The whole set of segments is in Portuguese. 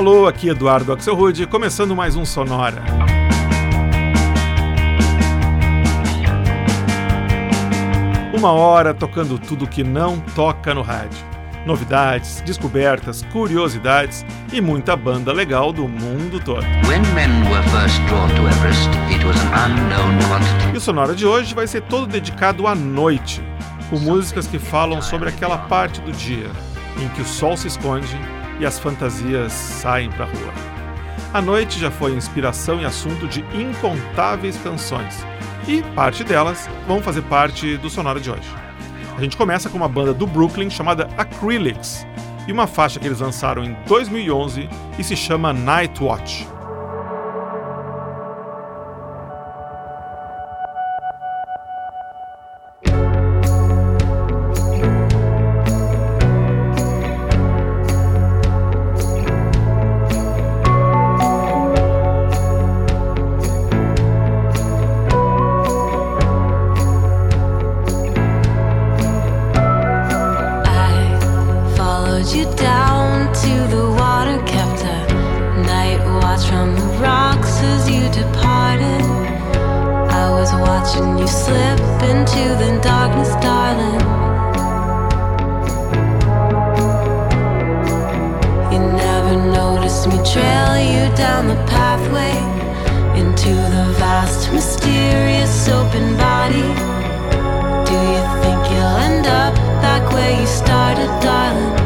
Alô, aqui Eduardo Axelrude, começando mais um Sonora. Uma hora tocando tudo que não toca no rádio. Novidades, descobertas, curiosidades e muita banda legal do mundo todo. e o Sonora de hoje vai ser todo dedicado à noite, com músicas que falam sobre aquela parte do dia em que o sol se esconde e as fantasias saem para a rua. A noite já foi inspiração e assunto de incontáveis canções, e parte delas vão fazer parte do Sonora de hoje. A gente começa com uma banda do Brooklyn chamada Acrylics e uma faixa que eles lançaram em 2011 e se chama Night Watch. where you started, darling.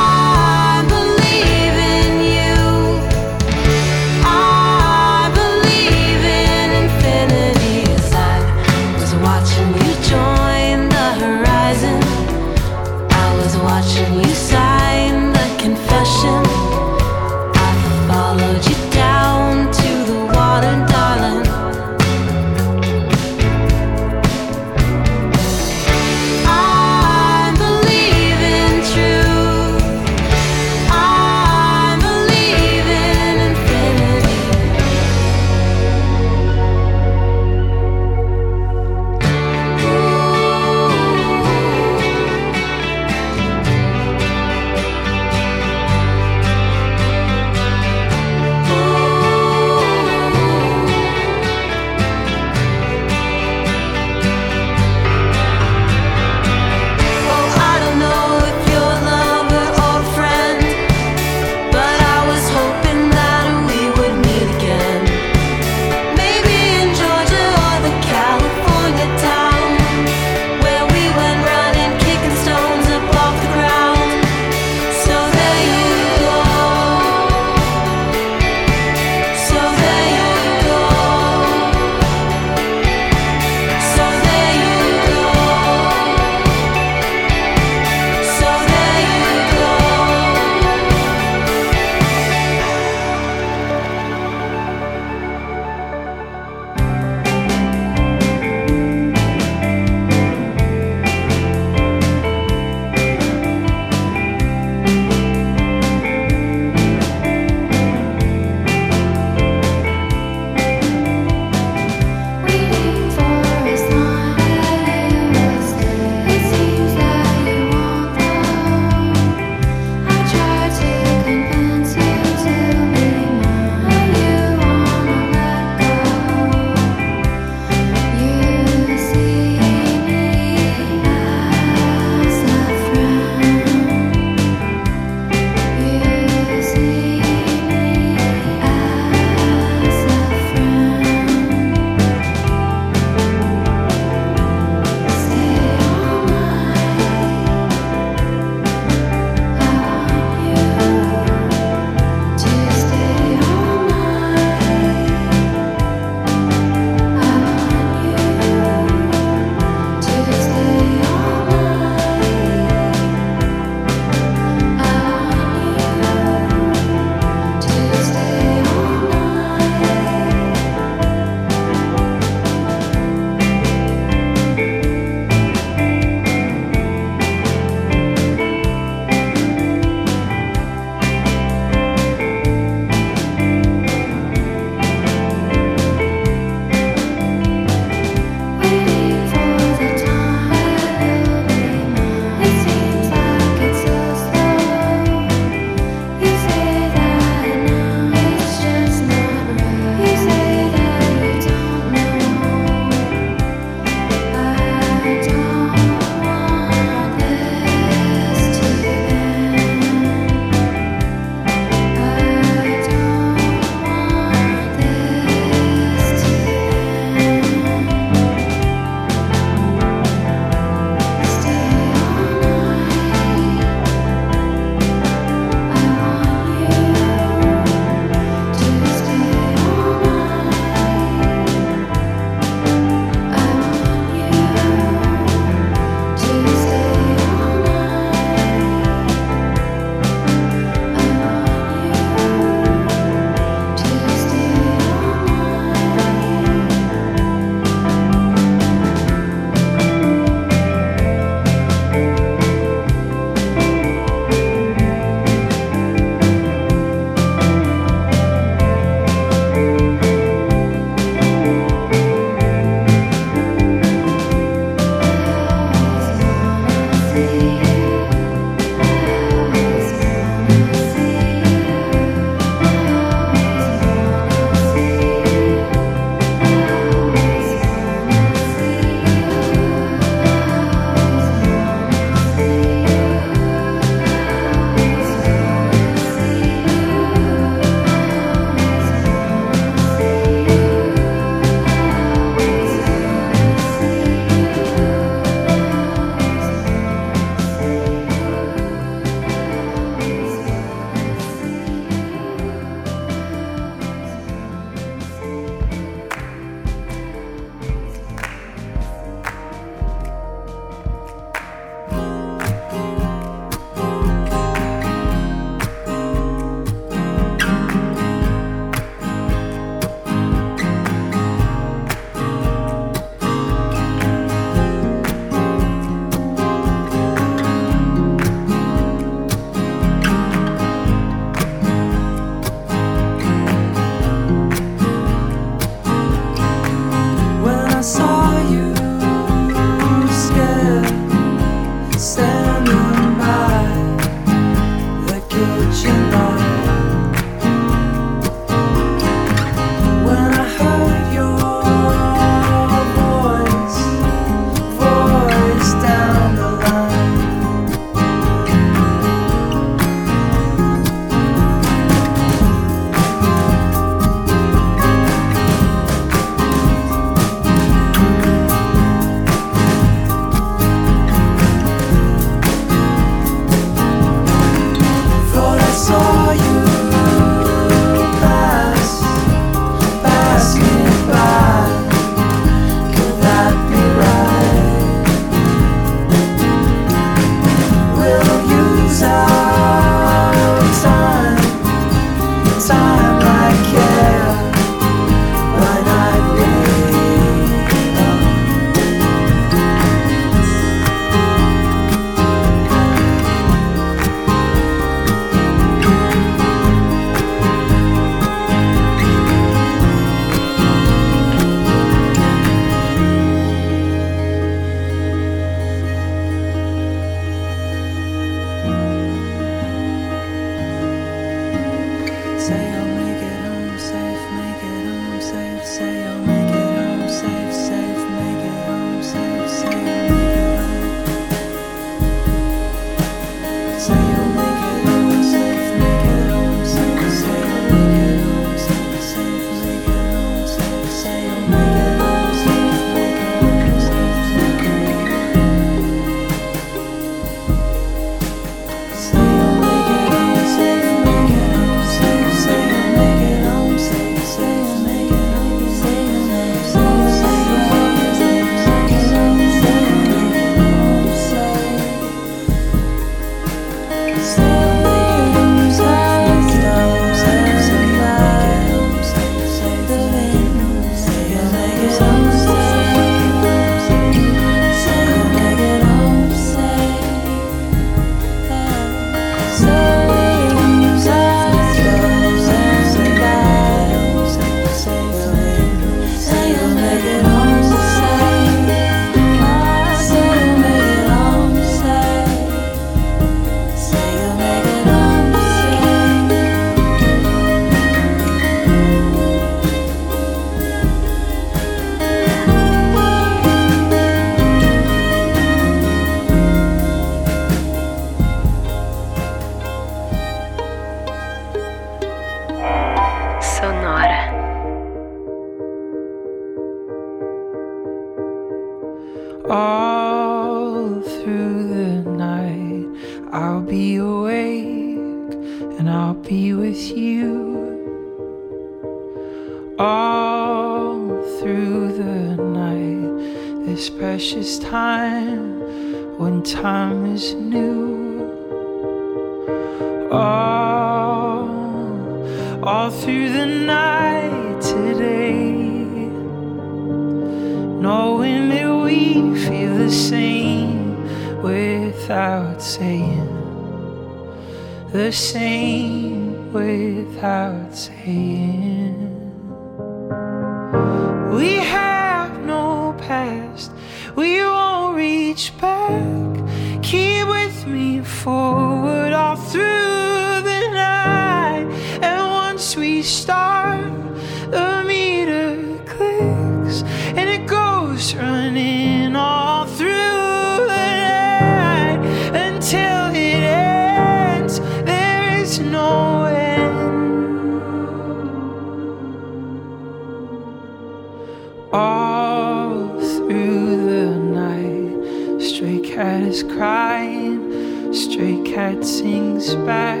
all through the night. Stray cat is crying, stray cat sings back.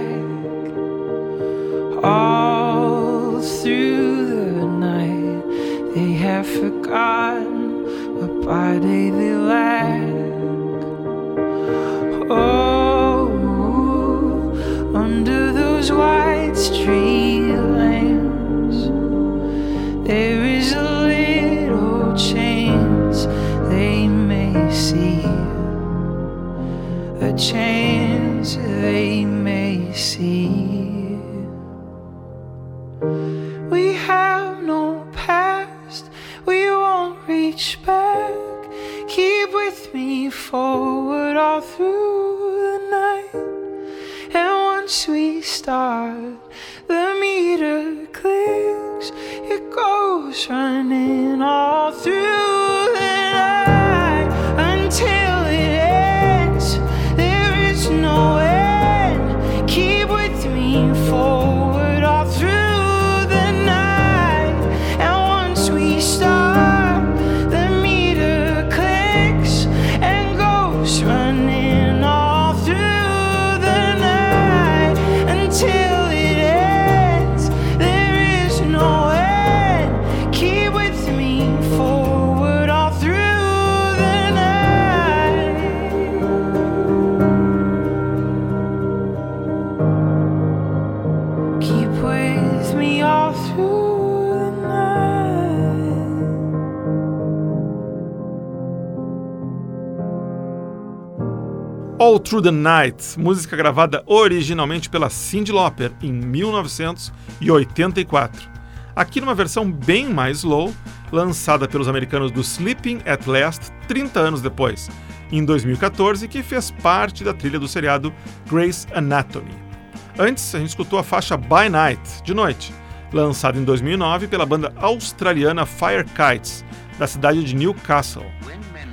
All through the night, they have forgotten, what body they lack. Oh, under those white streets. chances. All Through the Night, música gravada originalmente pela Cyndi Lauper em 1984. Aqui numa versão bem mais slow, lançada pelos americanos do Sleeping at Last 30 anos depois, em 2014, que fez parte da trilha do seriado Grey's Anatomy. Antes, a gente escutou a faixa By Night, de noite, lançada em 2009 pela banda australiana Fire Kites, da cidade de Newcastle.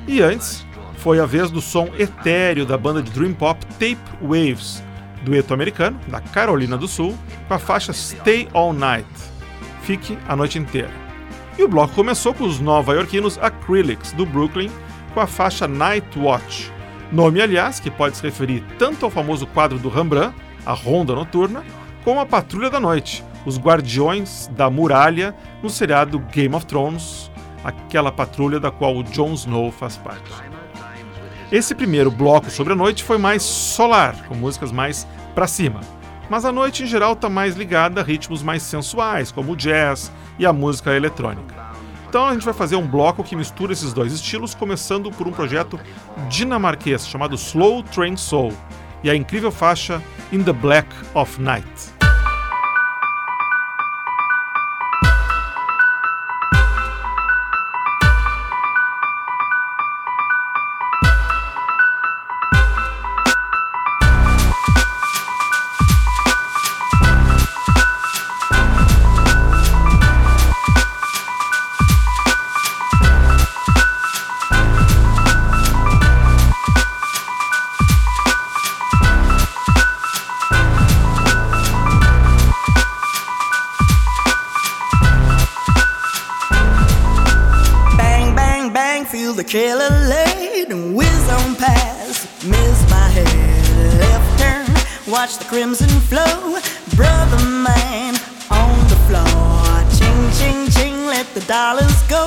E antes, foi a vez do som etéreo da banda de dream pop Tape Waves, dueto americano, da Carolina do Sul, com a faixa Stay All Night, Fique a Noite Inteira. E o bloco começou com os nova-iorquinos Acrylics, do Brooklyn, com a faixa Night Watch, nome, aliás, que pode se referir tanto ao famoso quadro do Rembrandt, a Ronda Noturna, como a Patrulha da Noite, os Guardiões da Muralha, no seriado Game of Thrones, aquela patrulha da qual o Jon Snow faz parte. Esse primeiro bloco sobre a noite foi mais solar, com músicas mais para cima. Mas a noite em geral está mais ligada a ritmos mais sensuais, como o jazz e a música eletrônica. Então a gente vai fazer um bloco que mistura esses dois estilos, começando por um projeto dinamarquês chamado Slow Train Soul e a incrível faixa In the Black of Night. watch the crimson flow, brother man on the floor. Ching, ching, ching, let the dollars go,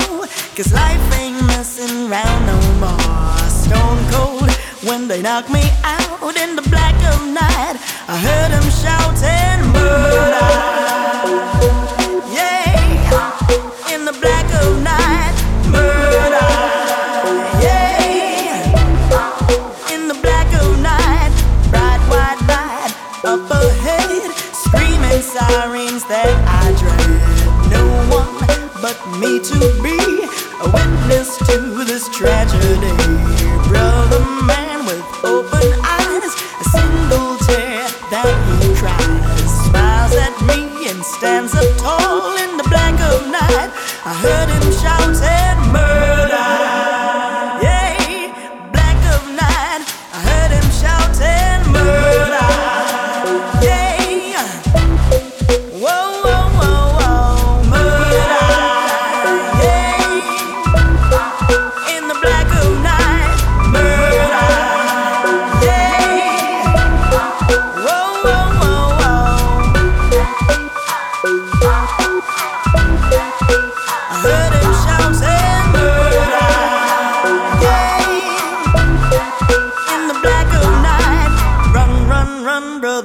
cause life ain't messing around no more. Stone cold when they knock me out in the black of night, I heard them shouting, murder. to be a witness to this tragedy. Brother man with open eyes, a single tear that he cries, smiles at me and stands up tall in the black of night. I heard him shout and murder.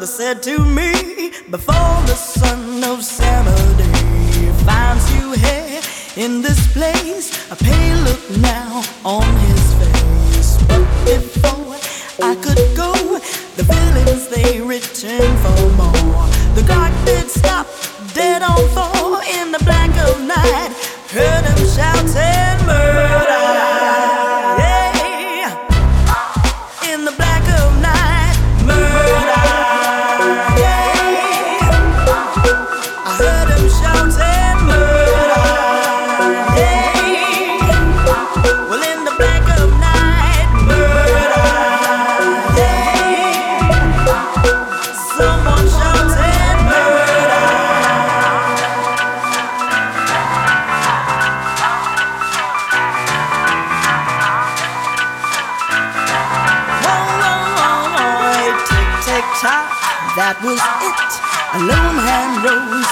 brother said to me before the sun of Saturday finds you here in this place. A pale look now on his face. But before I could go, the villains they return for more. The guard did stop dead on four in the black of night. Heard him shouting murder.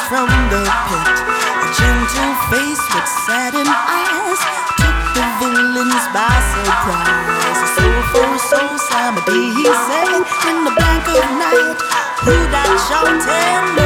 from the pit. A gentle face with saddened eyes took the villains by surprise. A soul soulful soul, Samadhi, he said, in the blank of night, who that shall tell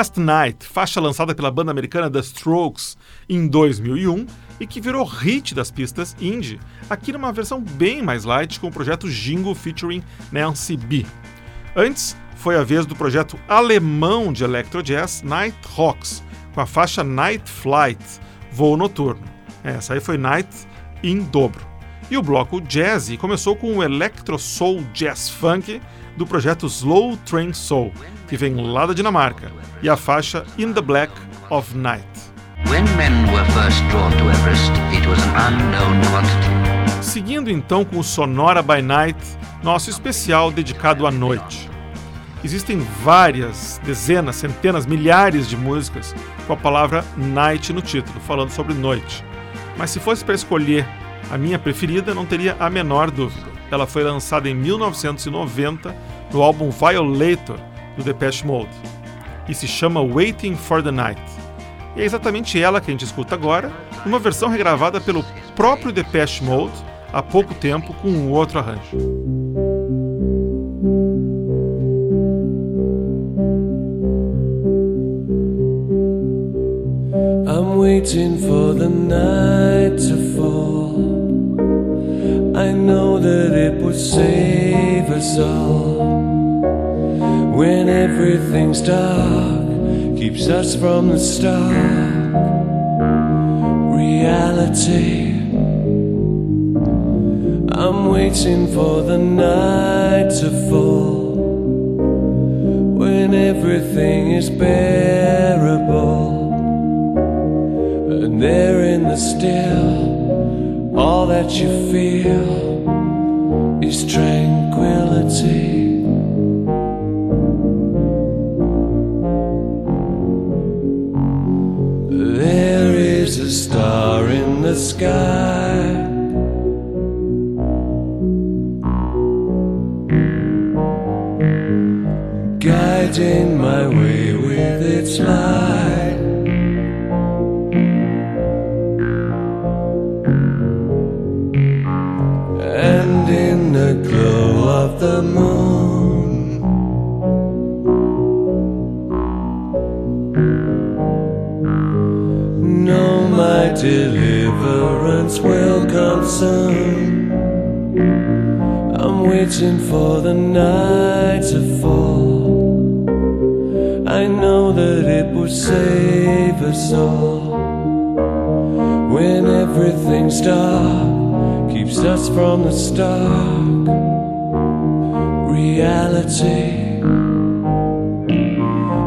Last Night, faixa lançada pela banda americana The Strokes em 2001 e que virou hit das pistas indie, aqui numa versão bem mais light com o projeto Jingle featuring Nancy B. Antes, foi a vez do projeto alemão de electro jazz Night Hawks, com a faixa Night Flight, voo noturno. Essa aí foi Night em dobro. E o bloco Jazzy começou com o Electro Soul Jazz Funk do projeto Slow Train Soul, que vem lá da Dinamarca, e a faixa In the Black of Night. Everest. Seguindo então com o Sonora by Night, nosso especial dedicado à noite. Existem várias, dezenas, centenas, milhares de músicas com a palavra night no título, falando sobre noite. Mas se fosse para escolher a minha preferida, não teria a menor dúvida. Ela foi lançada em 1990 no álbum Violator do Depeche Mode e se chama Waiting for the Night. E é exatamente ela que a gente escuta agora, numa versão regravada pelo próprio Depeche Mode há pouco tempo com um outro arranjo. I'm waiting for the night to fall. I know that it would save us all. When everything's dark, keeps us from the stark reality. I'm waiting for the night to fall. When everything is bearable. And there in the still, all that you feel is tranquility. Sky. Reality.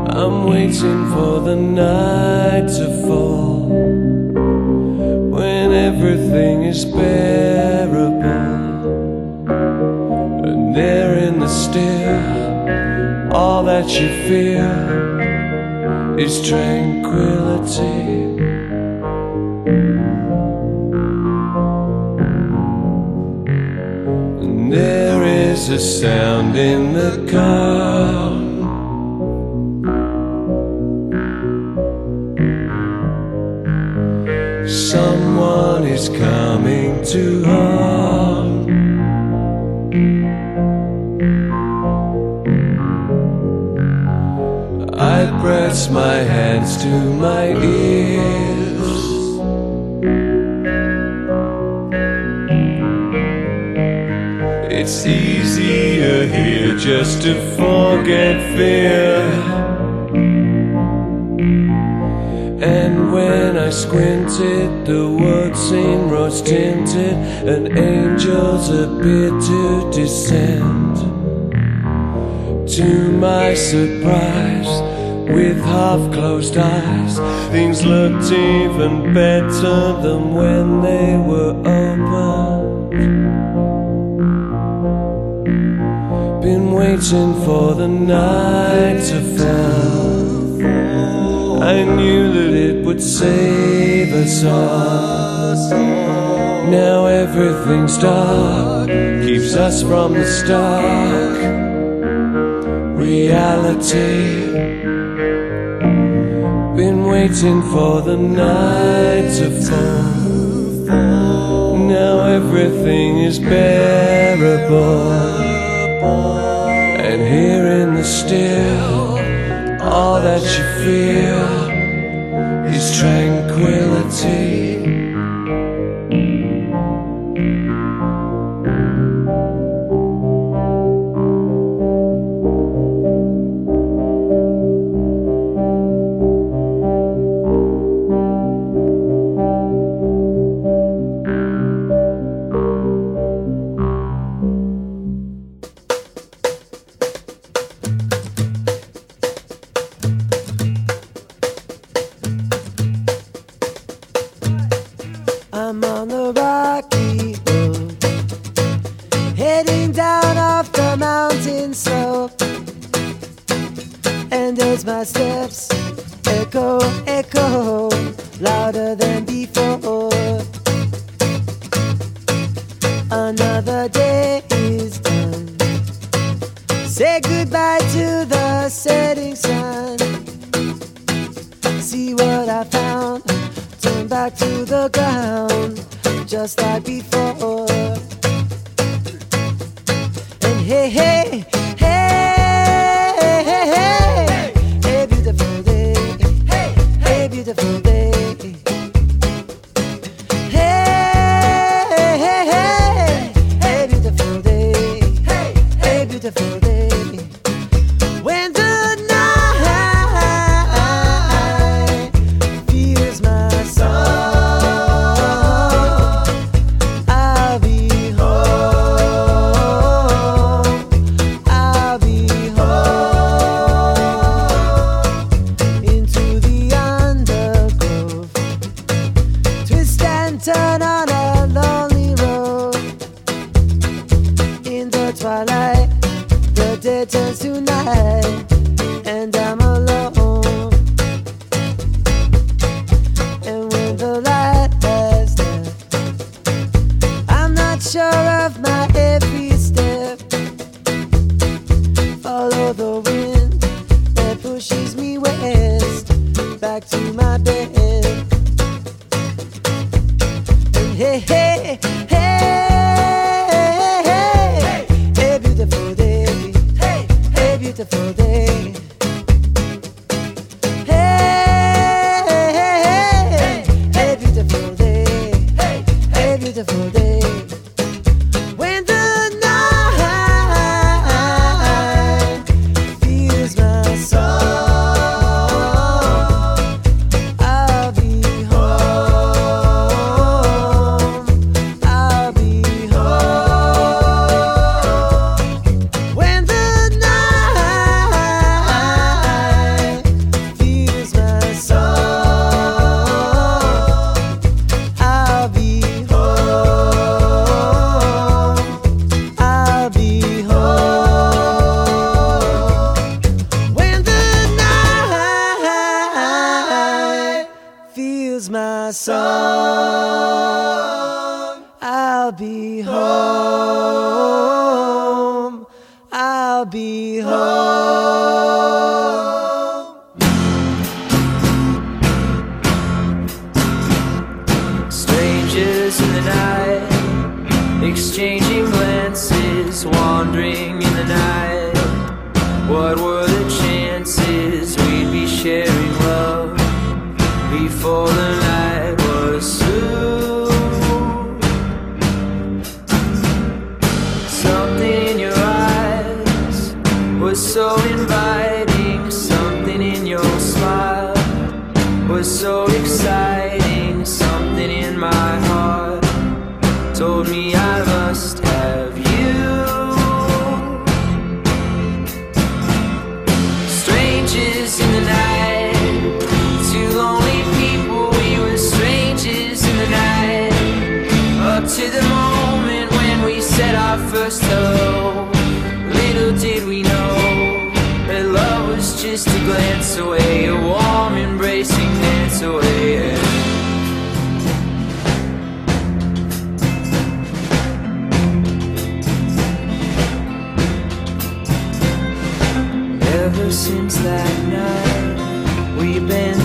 I'm waiting for the night to fall. When everything is bearable. And there in the still, all that you feel is tranquility. A sound in the car. Someone is coming to harm. I press my hands to my ears. It's here just to forget fear. And when I squinted, the world seemed rose tinted, and angels appeared to descend. To my surprise, with half closed eyes, things looked even better than when they were open. Waiting for the night to fall. I knew that it would save us all. Now everything's dark, keeps us from the stark reality. Been waiting for the night to fall. Now everything is bearable. And here in the still, all that you feel is tranquility. my song, I'll be home. I'll be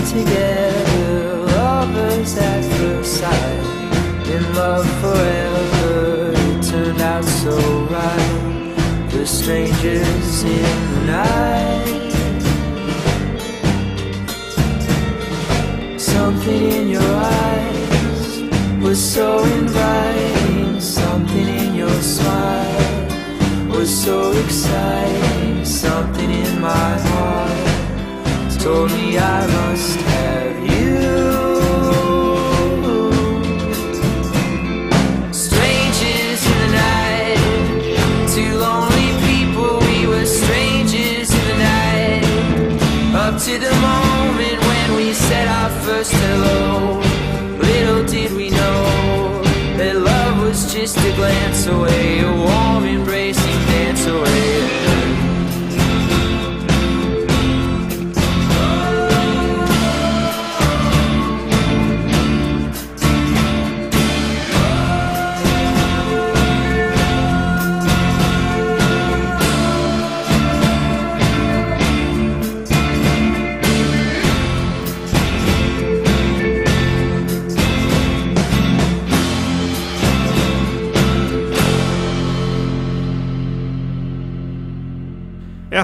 together, lovers at first sight, in love forever. It turned out so right, the strangers in the night. Something in your eyes was so inviting, something in your smile was so exciting. Something in my heart told me I must have you. Strangers in the night, two lonely people, we were strangers in the night. Up to the moment when we said our first hello. Little did we know that love was just a glance away, a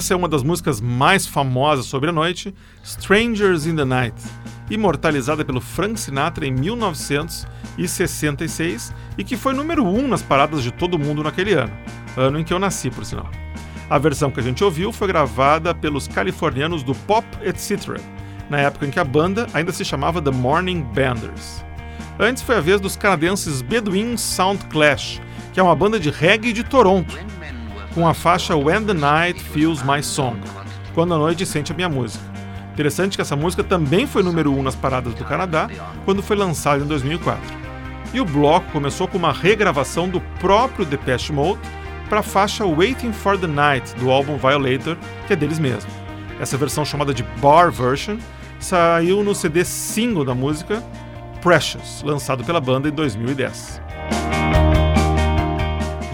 Essa é uma das músicas mais famosas sobre a noite, Strangers in the Night, imortalizada pelo Frank Sinatra em 1966 e que foi número 1 um nas paradas de todo mundo naquele ano, ano em que eu nasci, por sinal. A versão que a gente ouviu foi gravada pelos californianos do Pop Etc., na época em que a banda ainda se chamava The Morning Banders. Antes foi a vez dos canadenses Bedouin Sound Clash, que é uma banda de reggae de Toronto, com a faixa When the Night Feels My Song, Quando a Noite Sente a Minha Música. Interessante que essa música também foi número 1 um nas paradas do Canadá quando foi lançada em 2004. E o bloco começou com uma regravação do próprio Depeche Mode para a faixa Waiting for the Night do álbum Violator, que é deles mesmo. Essa versão chamada de Bar Version saiu no CD single da música Precious, lançado pela banda em 2010.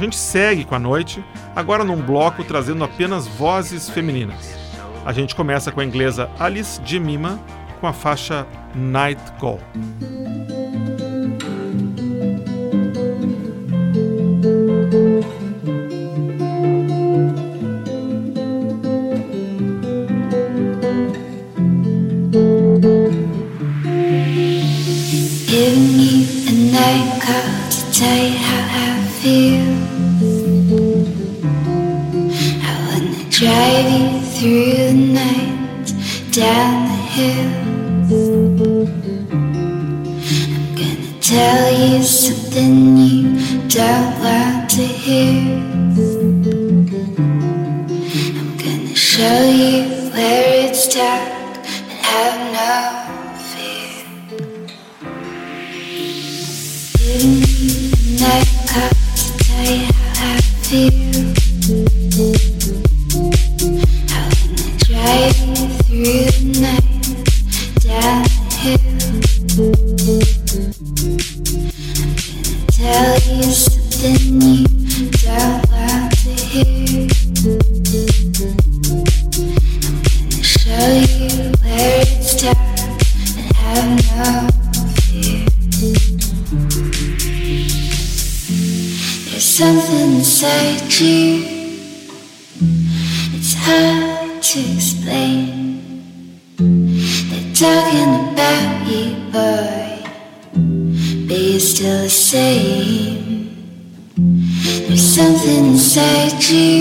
A gente segue com a noite, agora num bloco trazendo apenas vozes femininas. A gente começa com a inglesa Alice Jemima com a faixa Night Call. something inside you. It's hard to explain. They're talking about you, boy, but you're still the same. There's something inside you.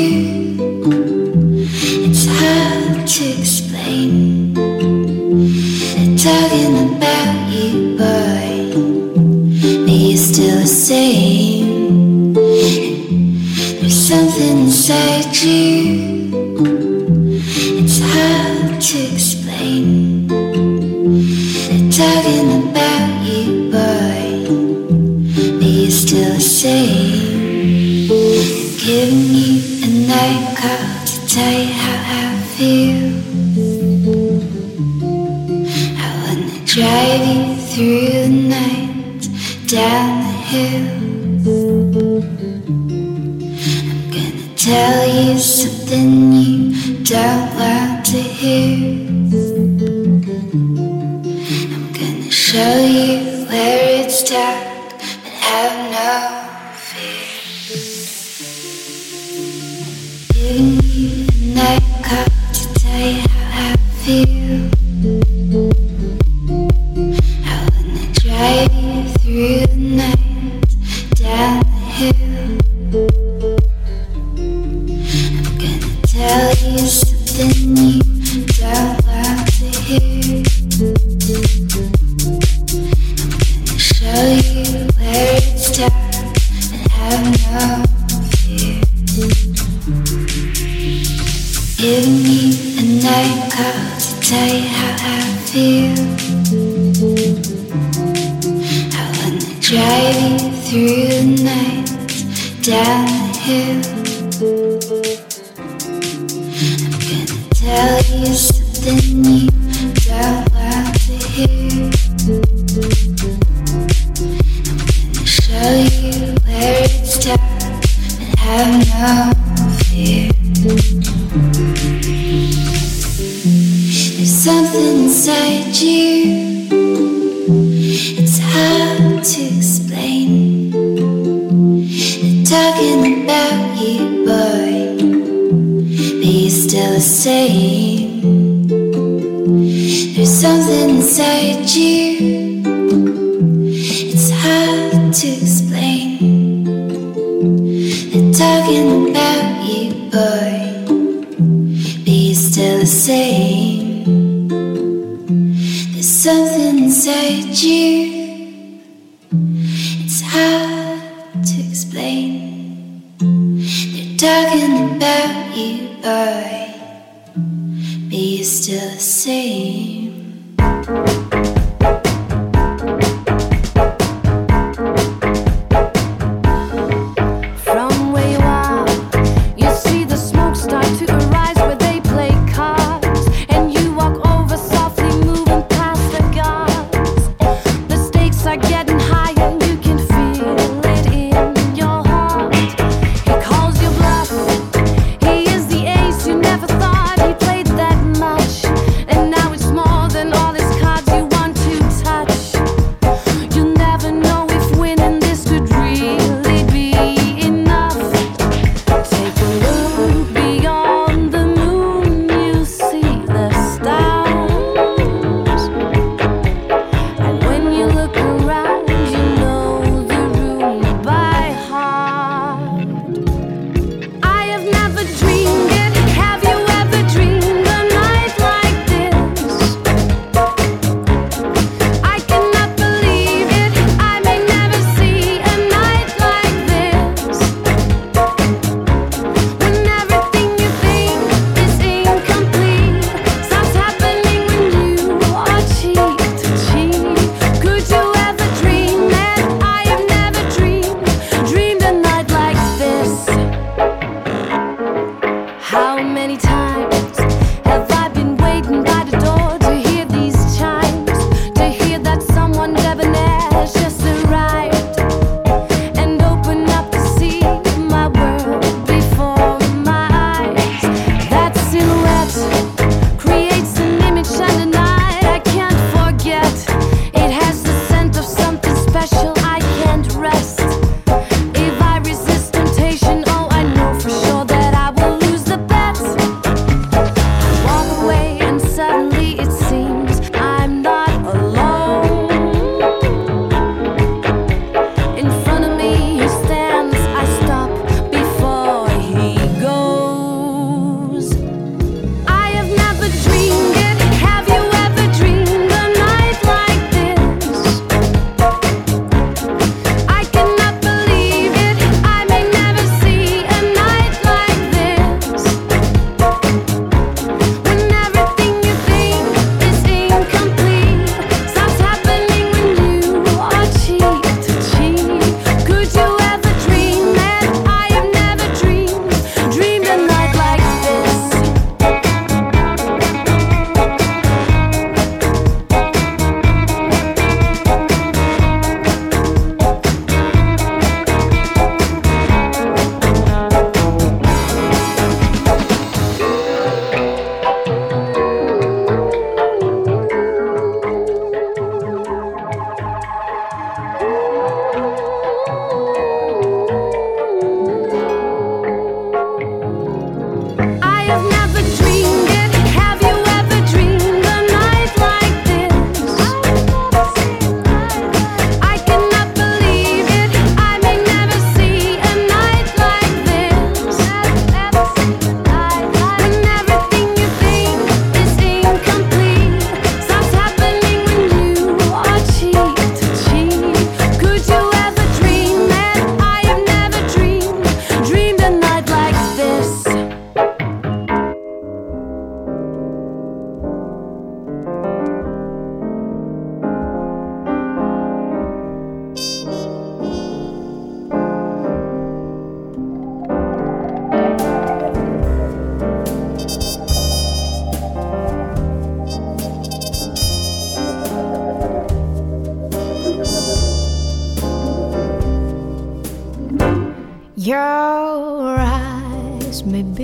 tell you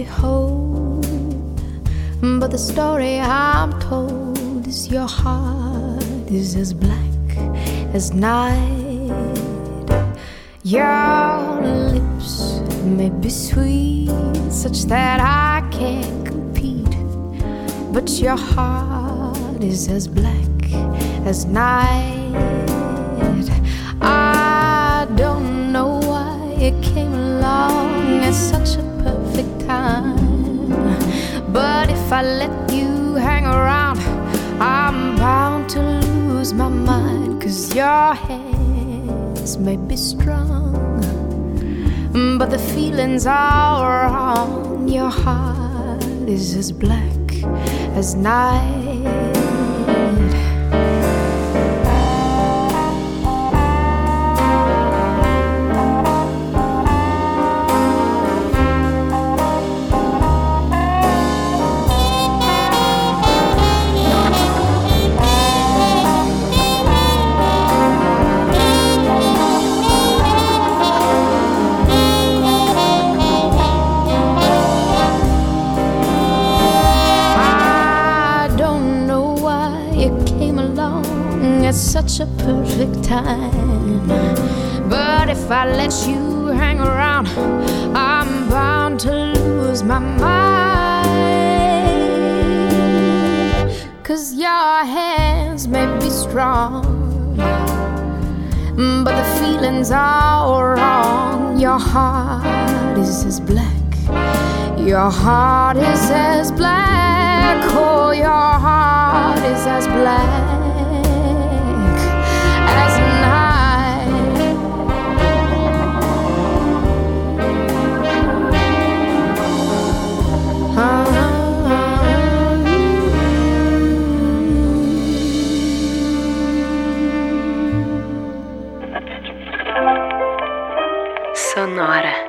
behold. But the story I'm told is your heart is as black as night. Your lips may be sweet, such that I can't compete. But your heart is as black as night. I don't know why it came along at such a if I let you hang around, I'm bound to lose my mind. Cause your hands may be strong, but the feelings are wrong. Your heart is as black as night. My mind. Cause your hands may be strong, but the feelings are wrong. Your heart is as black. Your heart is as black, oh, your heart is as black Sonora.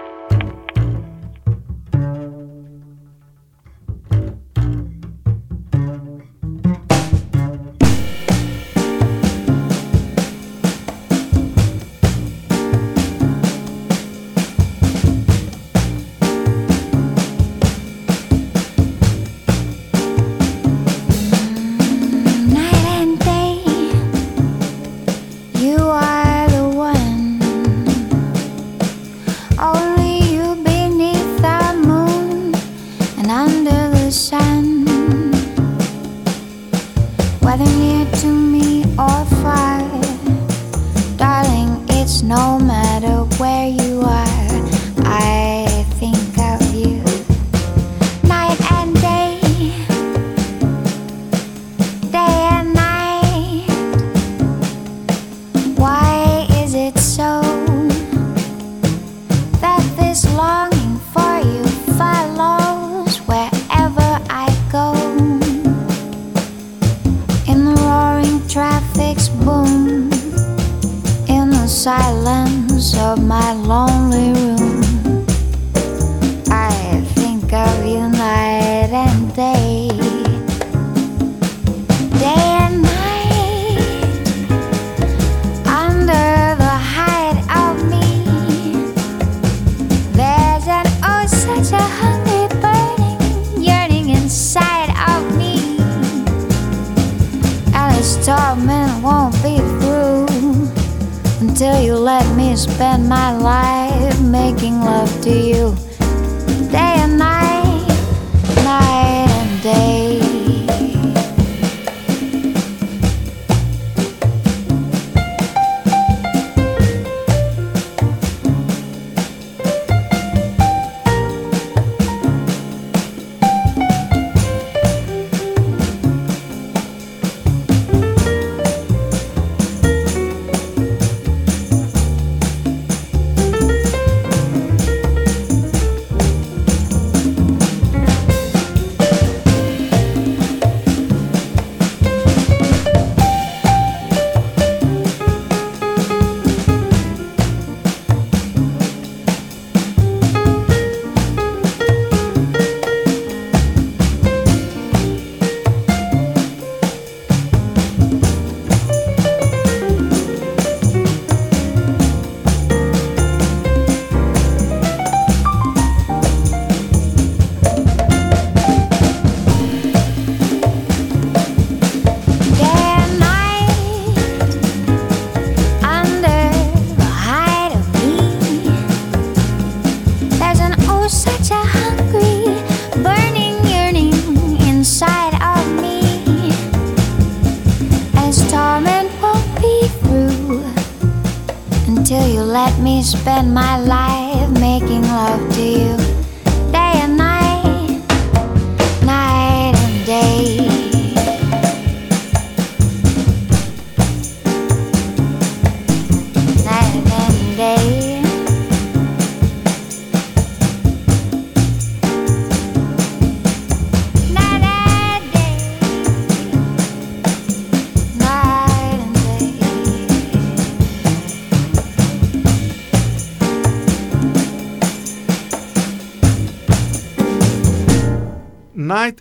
แฟนไหม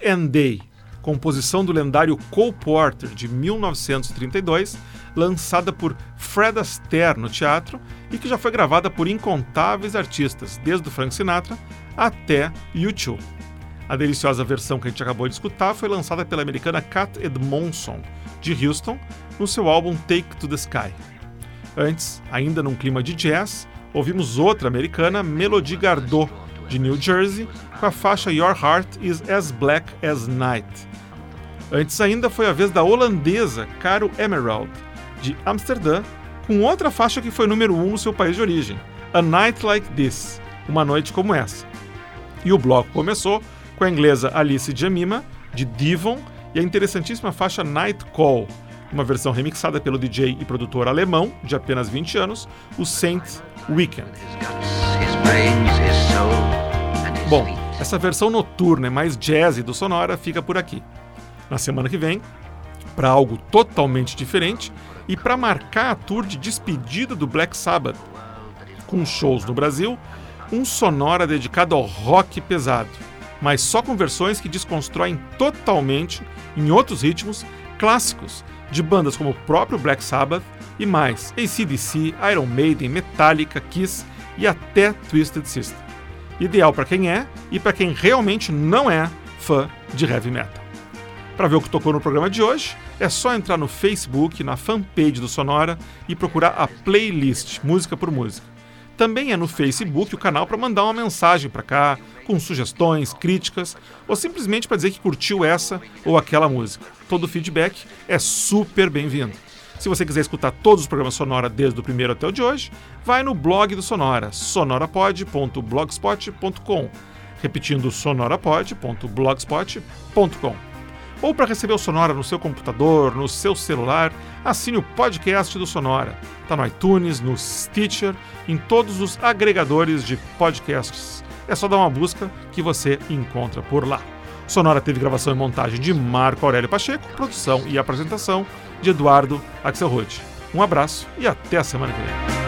and Day, composição do lendário Cole Porter de 1932, lançada por Fred Astaire no teatro e que já foi gravada por incontáveis artistas, desde o Frank Sinatra até U2. A deliciosa versão que a gente acabou de escutar foi lançada pela americana Kat Edmondson, de Houston, no seu álbum Take to the Sky. Antes, ainda num clima de jazz, ouvimos outra americana, Melody Gardot, de New Jersey, com a faixa Your Heart is as Black as Night. Antes ainda foi a vez da holandesa Caro Emerald, de Amsterdã, com outra faixa que foi número 1 um no seu país de origem, A Night Like This, Uma Noite Como Essa. E o bloco começou com a inglesa Alice Jamima, de Devon, e a interessantíssima faixa Night Call, uma versão remixada pelo DJ e produtor alemão, de apenas 20 anos, o Saint Weekend. Bom, essa versão noturna e mais jazzy do Sonora fica por aqui. Na semana que vem, para algo totalmente diferente e para marcar a tour de despedida do Black Sabbath, com shows no Brasil, um Sonora dedicado ao rock pesado, mas só com versões que desconstroem totalmente, em outros ritmos, clássicos de bandas como o próprio Black Sabbath e mais ACDC, Iron Maiden, Metallica, Kiss e até Twisted Sister ideal para quem é e para quem realmente não é fã de heavy metal. Para ver o que tocou no programa de hoje, é só entrar no Facebook, na fanpage do Sonora e procurar a playlist, música por música. Também é no Facebook o canal para mandar uma mensagem para cá, com sugestões, críticas, ou simplesmente para dizer que curtiu essa ou aquela música. Todo feedback é super bem-vindo. Se você quiser escutar todos os programas Sonora desde o primeiro até o de hoje, vai no blog do Sonora, sonorapod.blogspot.com. Repetindo, sonorapod.blogspot.com. Ou para receber o Sonora no seu computador, no seu celular, assine o podcast do Sonora. Está no iTunes, no Stitcher, em todos os agregadores de podcasts. É só dar uma busca que você encontra por lá. Sonora teve gravação e montagem de Marco Aurélio Pacheco, produção e apresentação de Eduardo Axelrod. Um abraço e até a semana que vem.